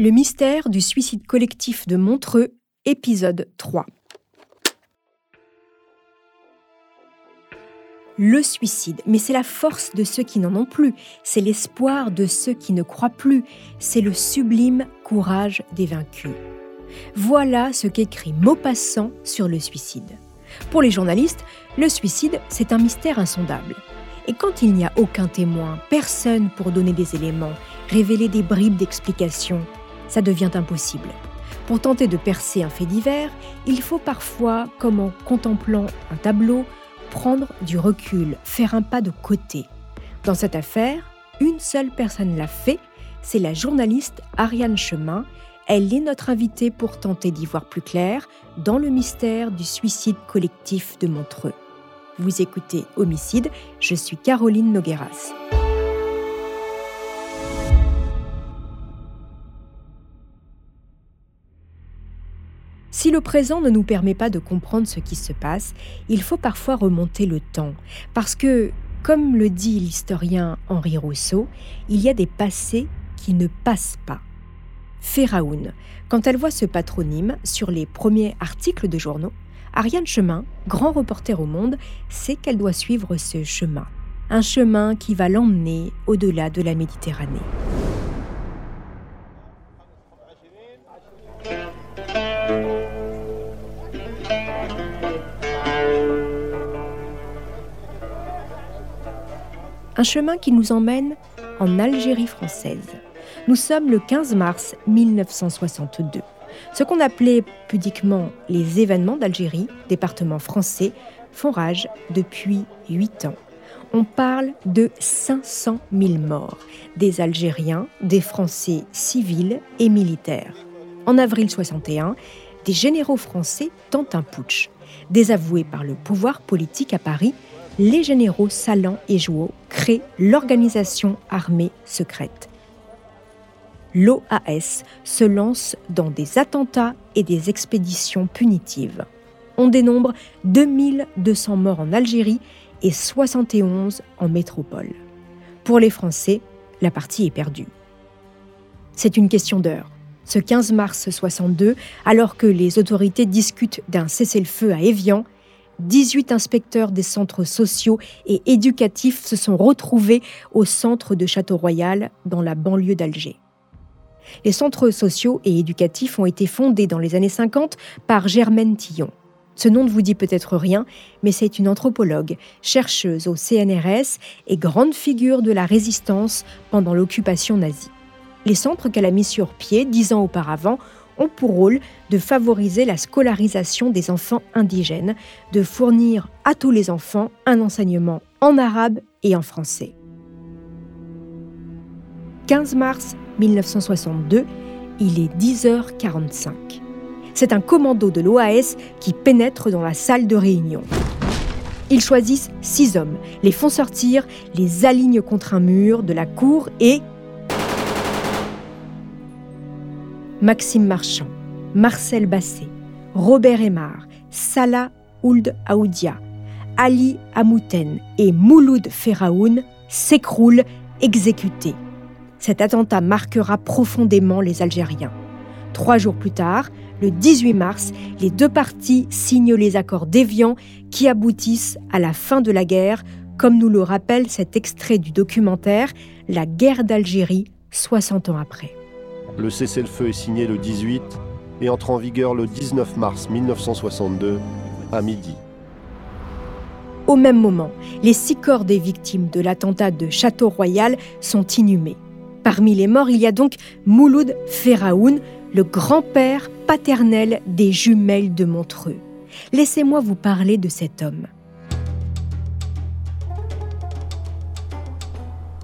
Le mystère du suicide collectif de Montreux, épisode 3. Le suicide, mais c'est la force de ceux qui n'en ont plus, c'est l'espoir de ceux qui ne croient plus, c'est le sublime courage des vaincus. Voilà ce qu'écrit Maupassant sur le suicide. Pour les journalistes, le suicide, c'est un mystère insondable. Et quand il n'y a aucun témoin, personne pour donner des éléments, révéler des bribes d'explication, ça devient impossible. Pour tenter de percer un fait divers, il faut parfois, comme en contemplant un tableau, prendre du recul, faire un pas de côté. Dans cette affaire, une seule personne l'a fait, c'est la journaliste Ariane Chemin. Elle est notre invitée pour tenter d'y voir plus clair dans le mystère du suicide collectif de Montreux. Vous écoutez Homicide, je suis Caroline Nogueras. Si le présent ne nous permet pas de comprendre ce qui se passe, il faut parfois remonter le temps, parce que, comme le dit l'historien Henri Rousseau, il y a des passés qui ne passent pas. Féraoun, quand elle voit ce patronyme sur les premiers articles de journaux, Ariane Chemin, grand reporter au monde, sait qu'elle doit suivre ce chemin. Un chemin qui va l'emmener au-delà de la Méditerranée. Un chemin qui nous emmène en Algérie française. Nous sommes le 15 mars 1962. Ce qu'on appelait pudiquement les événements d'Algérie, département français, font rage depuis huit ans. On parle de 500 000 morts, des Algériens, des Français civils et militaires. En avril 61, des généraux français tentent un putsch. Désavoués par le pouvoir politique à Paris, les généraux Salan et Jouot créent l'organisation armée secrète l'OAS se lance dans des attentats et des expéditions punitives. On dénombre 2200 morts en Algérie et 71 en métropole. Pour les Français, la partie est perdue. C'est une question d'heure. Ce 15 mars 62, alors que les autorités discutent d'un cessez-le-feu à Évian, 18 inspecteurs des centres sociaux et éducatifs se sont retrouvés au centre de Château-Royal, dans la banlieue d'Alger. Les centres sociaux et éducatifs ont été fondés dans les années 50 par Germaine Tillon. Ce nom ne vous dit peut-être rien, mais c'est une anthropologue, chercheuse au CNRS et grande figure de la résistance pendant l'occupation nazie. Les centres qu'elle a mis sur pied dix ans auparavant ont pour rôle de favoriser la scolarisation des enfants indigènes, de fournir à tous les enfants un enseignement en arabe et en français. 15 mars 1962, il est 10h45. C'est un commando de l'OAS qui pénètre dans la salle de réunion. Ils choisissent six hommes, les font sortir, les alignent contre un mur de la cour et... Maxime Marchand, Marcel Basset, Robert Aymar, Salah Ould Aoudia, Ali Amouten et Mouloud Feraoun s'écroulent exécutés. Cet attentat marquera profondément les Algériens. Trois jours plus tard, le 18 mars, les deux parties signent les accords d'Évian qui aboutissent à la fin de la guerre, comme nous le rappelle cet extrait du documentaire La guerre d'Algérie, 60 ans après. Le cessez-le-feu est signé le 18 et entre en vigueur le 19 mars 1962 à midi. Au même moment, les six corps des victimes de l'attentat de Château-Royal sont inhumés. Parmi les morts, il y a donc Mouloud Feraoun, le grand-père paternel des jumelles de Montreux. Laissez-moi vous parler de cet homme.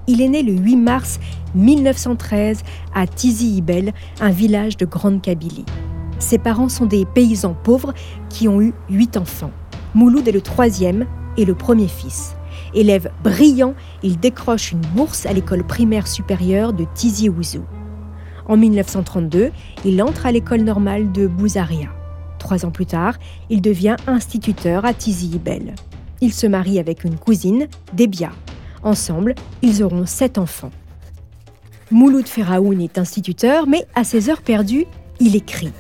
Il est né le 8 mars 1913 à Tizi Ibel, un village de Grande Kabylie. Ses parents sont des paysans pauvres qui ont eu huit enfants. Mouloud est le troisième et le premier fils. Élève brillant, il décroche une bourse à l'école primaire supérieure de Tizi Ouzou. En 1932, il entre à l'école normale de Bouzaria. Trois ans plus tard, il devient instituteur à Tizi Ibel. Il se marie avec une cousine, Debia. Ensemble, ils auront sept enfants. Mouloud Feraoun est instituteur, mais à ses heures perdues, il écrit.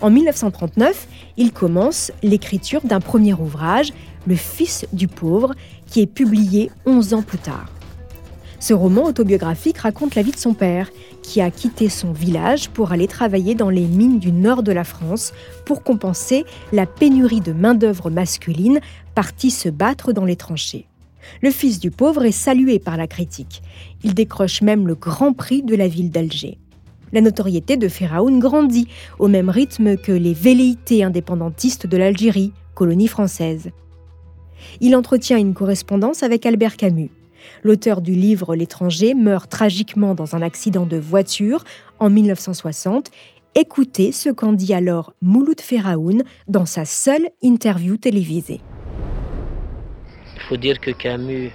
En 1939, il commence l'écriture d'un premier ouvrage, Le Fils du pauvre, qui est publié 11 ans plus tard. Ce roman autobiographique raconte la vie de son père, qui a quitté son village pour aller travailler dans les mines du nord de la France pour compenser la pénurie de main-d'œuvre masculine partie se battre dans les tranchées. Le fils du pauvre est salué par la critique. Il décroche même le grand prix de la ville d'Alger. La notoriété de Pharaon grandit au même rythme que les velléités indépendantistes de l'Algérie, colonie française. Il entretient une correspondance avec Albert Camus. L'auteur du livre L'étranger meurt tragiquement dans un accident de voiture en 1960. Écoutez ce qu'en dit alors Mouloud Feraoun dans sa seule interview télévisée. Faut dire que Camus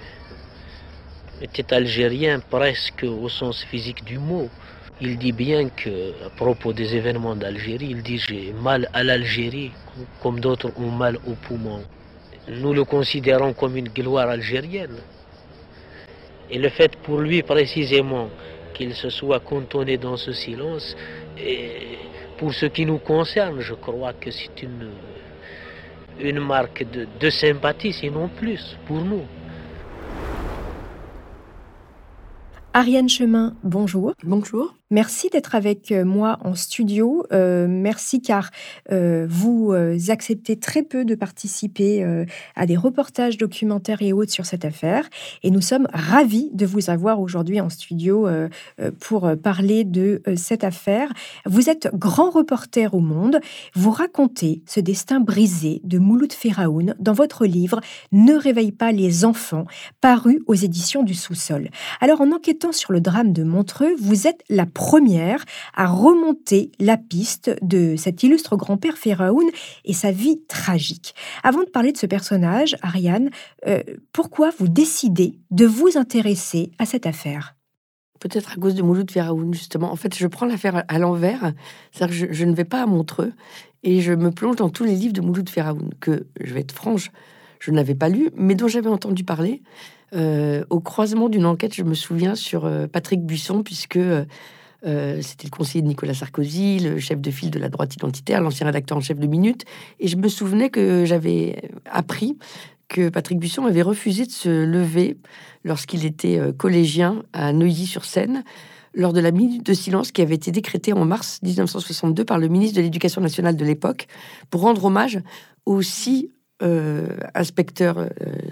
était algérien presque au sens physique du mot. Il dit bien que, à propos des événements d'Algérie, il dit j'ai mal à l'Algérie comme d'autres ont mal au poumon. Nous le considérons comme une gloire algérienne. Et le fait pour lui précisément qu'il se soit cantonné dans ce silence, et pour ce qui nous concerne, je crois que c'est une, une marque de, de sympathie, sinon plus, pour nous. Ariane Chemin, bonjour. Bonjour. Merci d'être avec euh, moi en studio. Euh, merci car euh, vous acceptez très peu de participer à des reportages documentaires et autres sur cette affaire. Et nous sommes ravis de vous avoir aujourd'hui en studio pour parler de cette affaire. Vous êtes grand reporter au monde. Vous racontez ce destin brisé de Mouloud Feraoun dans votre livre Ne réveille pas les enfants, paru aux éditions du sous-sol. Alors en enquêtant sur le drame de Montreux, vous êtes la à remonter la piste de cet illustre grand-père Pharaon et sa vie tragique. Avant de parler de ce personnage, Ariane, euh, pourquoi vous décidez de vous intéresser à cette affaire? Peut-être à cause de Mouloud Feraoun, justement. En fait, je prends l'affaire à l'envers. C'est-à-dire que je, ne vais pas à Montreux et je me plonge dans tous les livres de Mouloud Feraoun, que, je vais être franche, je n'avais pas lu, mais dont j'avais entendu parler. Euh, au croisement d'une enquête, je me souviens, sur euh, Patrick Buisson, puisque c'était le conseiller de Nicolas Sarkozy, le chef de file de la droite identitaire, l'ancien rédacteur en chef de Minute. Et je me souvenais que j'avais appris que Patrick Buisson avait refusé de se lever lorsqu'il était euh, collégien à Neuilly-sur-Seine lors de la minute de silence qui avait été décrétée en mars 1962 par le ministre de l'Éducation nationale de l'époque pour rendre hommage aux six euh, inspecteur euh,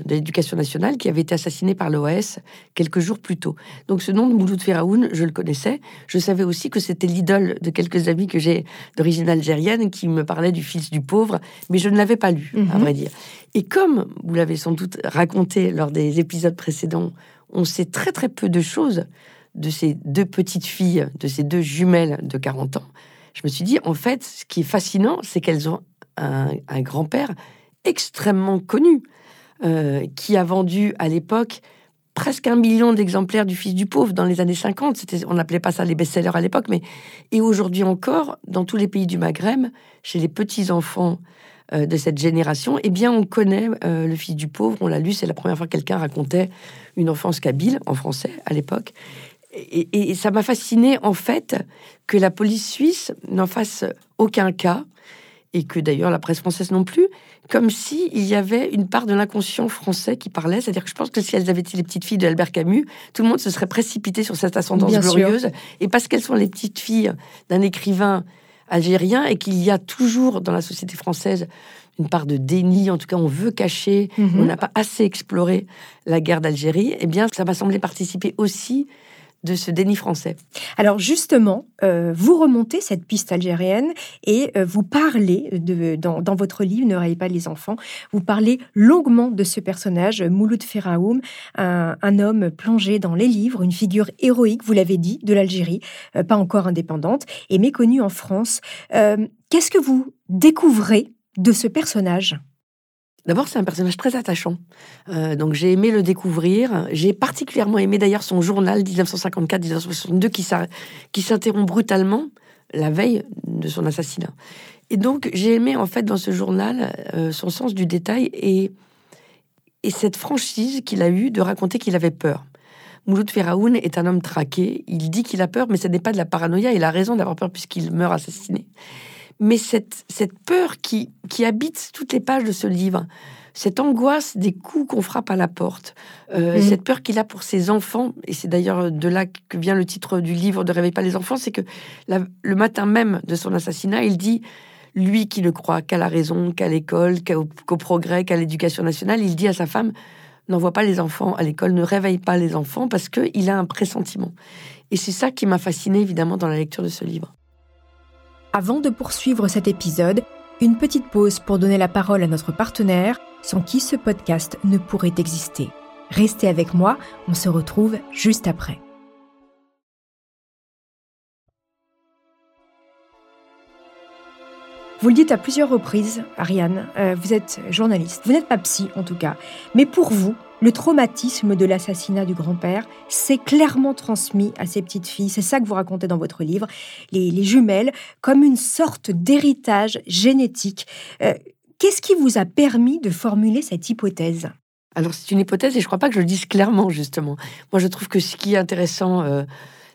de l'éducation nationale qui avait été assassiné par l'OAS quelques jours plus tôt. Donc ce nom de Mouloud Feraoun, je le connaissais. Je savais aussi que c'était l'idole de quelques amis que j'ai d'origine algérienne qui me parlaient du fils du pauvre, mais je ne l'avais pas lu, à mhm. vrai dire. Et comme vous l'avez sans doute raconté lors des épisodes précédents, on sait très très peu de choses de ces deux petites filles, de ces deux jumelles de 40 ans. Je me suis dit, en fait, ce qui est fascinant, c'est qu'elles ont un, un grand-père extrêmement connu, euh, qui a vendu à l'époque presque un million d'exemplaires du Fils du pauvre dans les années 50. C'était, on n'appelait pas ça les best-sellers à l'époque, mais et aujourd'hui encore, dans tous les pays du Maghreb, chez les petits enfants euh, de cette génération, eh bien, on connaît euh, le Fils du pauvre. On l'a lu. C'est la première fois que quelqu'un racontait une enfance kabyle en français à l'époque. Et, et ça m'a fasciné en fait que la police suisse n'en fasse aucun cas et que d'ailleurs la presse française non plus, comme si il y avait une part de l'inconscient français qui parlait. C'est-à-dire que je pense que si elles avaient été les petites filles d'Albert Camus, tout le monde se serait précipité sur cette ascendance glorieuse. Et parce qu'elles sont les petites filles d'un écrivain algérien et qu'il y a toujours dans la société française une part de déni, en tout cas on veut cacher, mhm. on n'a pas assez exploré la guerre d'Algérie, eh bien ça m'a semblé participer aussi de ce déni français. Alors justement, euh, vous remontez cette piste algérienne et euh, vous parlez de, dans, votre livre Ne raillez pas les enfants, vous parlez longuement de ce personnage, Mouloud Feraoum, un, homme plongé dans les livres, une figure héroïque, vous l'avez dit, de l'Algérie, euh, pas encore indépendante, et méconnue en France. Qu'est-ce que vous découvrez de ce personnage? D'abord, c'est un personnage très attachant. Euh, donc, j'ai aimé le découvrir. J'ai particulièrement aimé d'ailleurs son journal 1954-1962 qui s'interrompt brutalement la veille de son assassinat. Et donc, j'ai aimé en fait dans ce journal euh, son sens du détail et, et cette franchise qu'il a eue de raconter qu'il avait peur. Mouloud Feraoun est un homme traqué. Il dit qu'il a peur, mais ce n'est pas de la paranoïa. Il a raison d'avoir peur puisqu'il meurt assassiné. Mais cette, cette peur qui, qui habite toutes les pages de ce livre, cette angoisse des coups qu'on frappe à la porte, euh, mm. cette peur qu'il a pour ses enfants, et c'est d'ailleurs de là que vient le titre du livre de Réveille pas les enfants, c'est que le matin même de son assassinat, il dit, lui qui ne croit qu'à la raison, qu'à l'école, qu'au progrès, qu'à l'éducation nationale, il dit à sa femme, n'envoie pas les enfants à l'école, ne réveille pas les enfants, parce qu'il a un pressentiment. Et c'est ça qui m'a fasciné évidemment dans la lecture de ce livre. Avant de poursuivre cet épisode, une petite pause pour donner la parole à notre partenaire, sans qui ce podcast ne pourrait exister. Restez avec moi, on se retrouve juste après. Vous le dites à plusieurs reprises, Ariane, euh, vous êtes journaliste, vous n'êtes pas psy en tout cas, mais pour vous, le traumatisme de l'assassinat du grand-père s'est clairement transmis à ces petites filles. C'est ça que vous racontez dans votre livre, les, jumelles, comme une sorte d'héritage génétique. Euh, Qu'est-ce qui vous a permis de formuler cette hypothèse? Alors, c'est une hypothèse et je ne crois pas que je le dise clairement, justement. Moi, je trouve que ce qui est intéressant euh,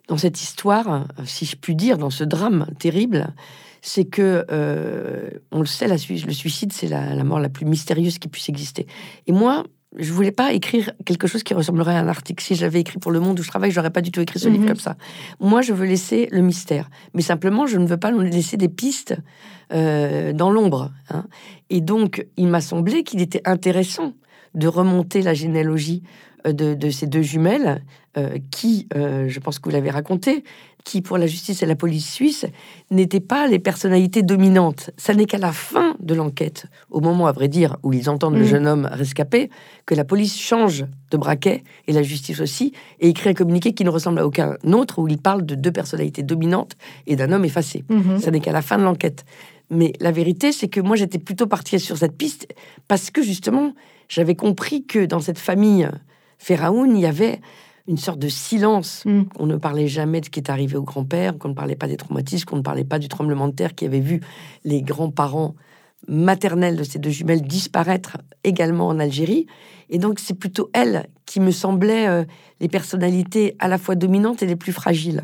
dans cette histoire, si je puis dire, dans ce drame terrible, c'est que, euh, on le sait, le suicide, c'est la, mort la plus mystérieuse qui puisse exister. Et moi, je voulais pas écrire quelque chose qui ressemblerait à un article. Si j'avais écrit pour Le Monde où je travaille, j'aurais pas du tout écrit ce livre mhm. comme ça. Moi, je veux laisser le mystère, mais simplement, je ne veux pas laisser des pistes euh, dans l'ombre. Hein. Et donc, il m'a semblé qu'il était intéressant de remonter la généalogie euh, de, ces deux jumelles, euh, qui, je pense que vous l'avez raconté, qui, pour la justice et la police suisse, n'étaient pas les personnalités dominantes. Ça n'est qu'à la fin de l'enquête, au moment, à vrai dire, où ils entendent le mm. jeune homme rescapé, que la police change de braquet, et la justice aussi, et écrit un communiqué qui ne ressemble à aucun autre, où il parle de deux personnalités dominantes et d'un homme effacé. Mm-hmm. Ça n'est qu'à la fin de l'enquête. Mais la vérité, c'est que moi, j'étais plutôt partie sur cette piste, parce que justement, j'avais compris que dans cette famille Ferraoun, il y avait une sorte de silence. Mm. On ne parlait jamais de ce qui est arrivé au grand-père, qu'on ne parlait pas des traumatismes, qu'on ne parlait pas du tremblement de terre qui avait vu les grands-parents maternels de ces deux jumelles disparaître également en Algérie. Et donc, c'est plutôt elles qui me semblaient euh, les personnalités à la fois dominantes et les plus fragiles.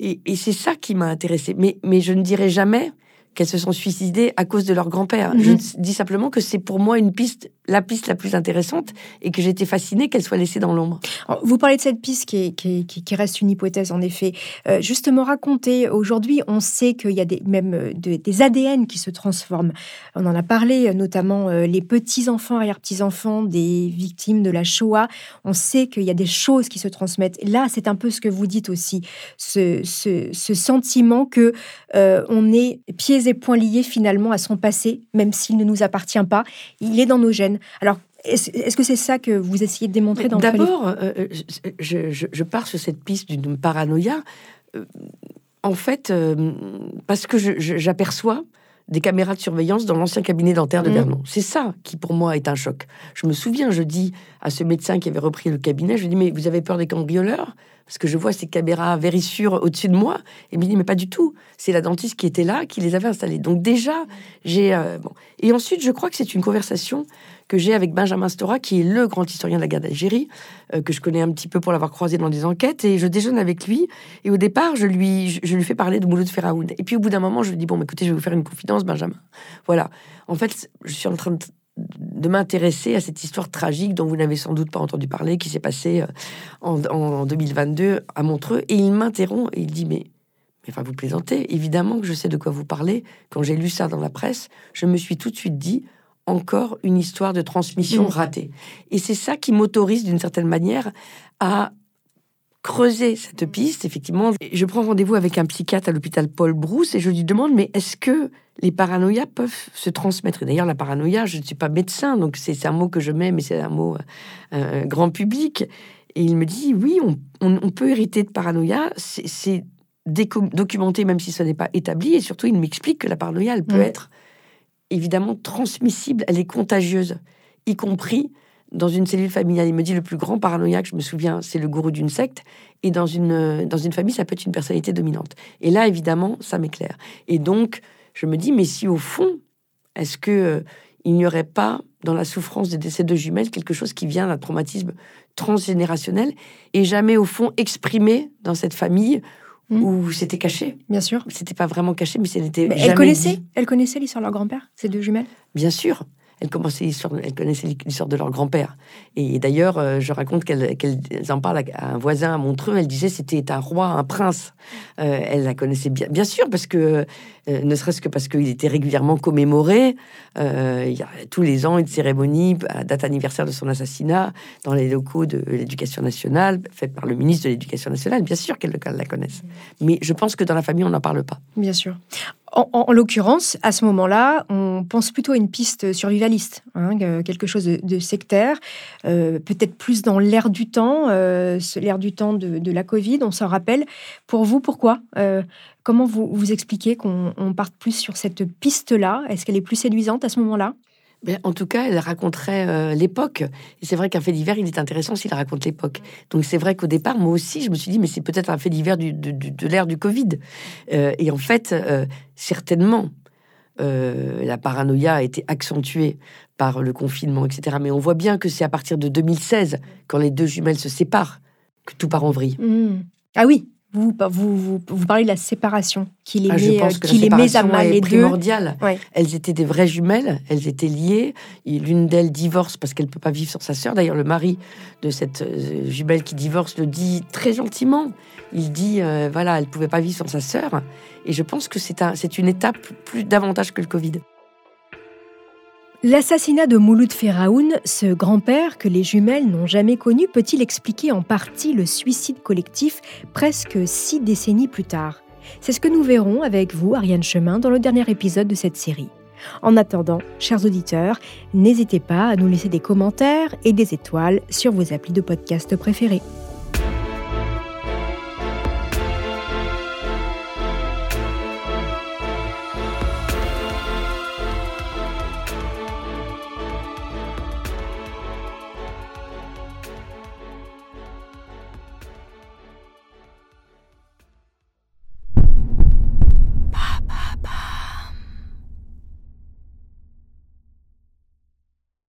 Et, c'est ça qui m'a intéressée. Mais, mais je ne dirais jamais qu'elles se sont suicidées à cause de leur grand-père. Je mhm. dis simplement que c'est pour moi une piste, la piste la plus intéressante, et que j'étais fascinée qu'elle soit laissée dans l'ombre. Vous parlez de cette piste qui, reste une hypothèse, en effet. Euh, justement, raconter, aujourd'hui, on sait qu'il y a des, même euh, des ADN qui se transforment. On en a parlé, notamment euh, les petits-enfants, arrière-petits-enfants des victimes de la Shoah. On sait qu'il y a des choses qui se transmettent. là, c'est un peu ce que vous dites aussi, ce, sentiment que on est pieds et points liés finalement à son passé, même s'il ne nous appartient pas. Il est dans nos gènes. Alors, est-ce que c'est ça que vous essayez de démontrer dans D'abord, euh, euh, je, je, pars sur cette piste d'une paranoïa. Euh, en fait, parce que j'aperçois des caméras de surveillance dans l'ancien cabinet dentaire de mmh. Vernon. C'est ça qui, pour moi, est un choc. Je me souviens, je dis à ce médecin qui avait repris le cabinet, je lui dis, mais vous avez peur des cambrioleurs? Parce que je vois ces caméras vérissures au-dessus de moi, et me dit mais pas du tout, c'est la dentiste qui était là qui les avait installées. Donc déjà, j'ai euh, bon. Et ensuite, je crois que c'est une conversation que j'ai avec Benjamin Stora, qui est le grand historien de la guerre d'Algérie, euh, que je connais un petit peu pour l'avoir croisé dans des enquêtes, et je déjeune avec lui. Et au départ, je lui, je, lui fais parler de Mouloud Feraoun. Et puis au bout d'un moment, je lui dis bon, écoutez, je vais vous faire une confidence, Benjamin. Voilà. En fait, je suis en train de de m'intéresser à cette histoire tragique dont vous n'avez sans doute pas entendu parler, qui s'est passée euh, en, 2022 à Montreux. Et il m'interrompt et il dit mais, mais enfin vous plaisantez, évidemment que je sais de quoi vous parlez. Quand j'ai lu ça dans la presse, je me suis tout de suite dit encore une histoire de transmission mmh. ratée. Et c'est ça qui m'autorise d'une certaine manière à creuser cette piste, effectivement, je prends rendez-vous avec un psychiatre à l'hôpital Paul Brousse et je lui demande, mais est-ce que les paranoïas peuvent se transmettre? Et d'ailleurs, la paranoïa, je ne suis pas médecin, donc c'est un mot que je mets, mais c'est un mot euh, euh, grand public. Et il me dit, oui, on, peut hériter de paranoïa, c'est documenté même si ce n'est pas établi, et surtout, il m'explique que la paranoïa, elle peut être évidemment transmissible, elle est contagieuse, y compris dans une cellule familiale. Il me dit le plus grand paranoïaque, je me souviens, c'est le gourou d'une secte. Et dans une, dans une famille, ça peut être une personnalité dominante. Et là, évidemment, ça m'éclaire. Et donc, je me dis, mais si au fond, est-ce que euh, il n'y aurait pas dans la souffrance des décès de jumelles quelque chose qui vient d'un traumatisme transgénérationnel et jamais au fond exprimé dans cette famille Mm. où c'était caché? Bien sûr. C'était pas vraiment caché, mais c'était Mais elle connaissait, dit. elle connaissait l'histoire de leur grand-père, ces deux jumelles? Bien sûr. Elle, commençait l'histoire, elle connaissait l'histoire de leur grand-père. Et d'ailleurs, euh, je raconte qu'elle qu'elle en parle à un voisin à Montreux. Elle disait c'était un roi, un prince. Euh, elle la connaissait bien, bien sûr, parce que euh, ne serait-ce que parce qu'il était régulièrement commémoré. Il y a tous les ans une cérémonie à date anniversaire de son assassinat dans les locaux de l'éducation nationale, faite par le ministre de l'éducation nationale. Bien sûr qu'elle la connaisse. Mais je pense que dans la famille, on n'en parle pas. Bien sûr. En, en- en l'occurrence, à ce moment-là, on pense plutôt à une piste survivaliste, hein, que- quelque chose de, sectaire, euh, peut-être plus dans l'air du temps, euh, l'air du temps de, la Covid, on s'en rappelle. Pour vous, pourquoi Euh, Comment vous, vous expliquez qu'on on parte plus sur cette piste-là? Est-ce qu'elle est plus séduisante à ce moment-là? En tout cas, elle raconterait euh, l'époque. Et c'est vrai qu'un fait divers, il est intéressant s'il raconte l'époque. Donc c'est vrai qu'au départ, moi aussi, je me suis dit, mais c'est peut-être un fait divers de l'ère du Covid. Euh, et en fait, euh, certainement, la paranoïa a été accentuée par le confinement, etc. Mais on voit bien que c'est à partir de 2016, quand les deux jumelles se séparent, que tout part en vrille. Hmm. Ah oui, vous, vous, vous, vous parlez de la séparation, qui les Ah, je met, pense euh, que qui les la met à séparation mal est les primordiale. Ouais. Elles étaient des vraies jumelles, elles étaient liées. L'une d'elles divorce parce qu'elle peut pas vivre sans sa sœur. D'ailleurs, le mari de cette euh, jumelle qui divorce le dit très gentiment. Il dit, euh, voilà, elle pouvait pas vivre sans sa sœur. Et je pense que c'est un, c'est une étape plus davantage que le Covid. L'assassinat de Mouloud Feraoun, ce grand-père que les jumelles n'ont jamais connu, peut-il expliquer en partie le suicide collectif presque six décennies plus tard? C'est ce que nous verrons avec vous, Ariane Chemin, dans le dernier épisode de cette série. En attendant, chers auditeurs, n'hésitez pas à nous laisser des commentaires et des étoiles sur vos applis de podcast préférés.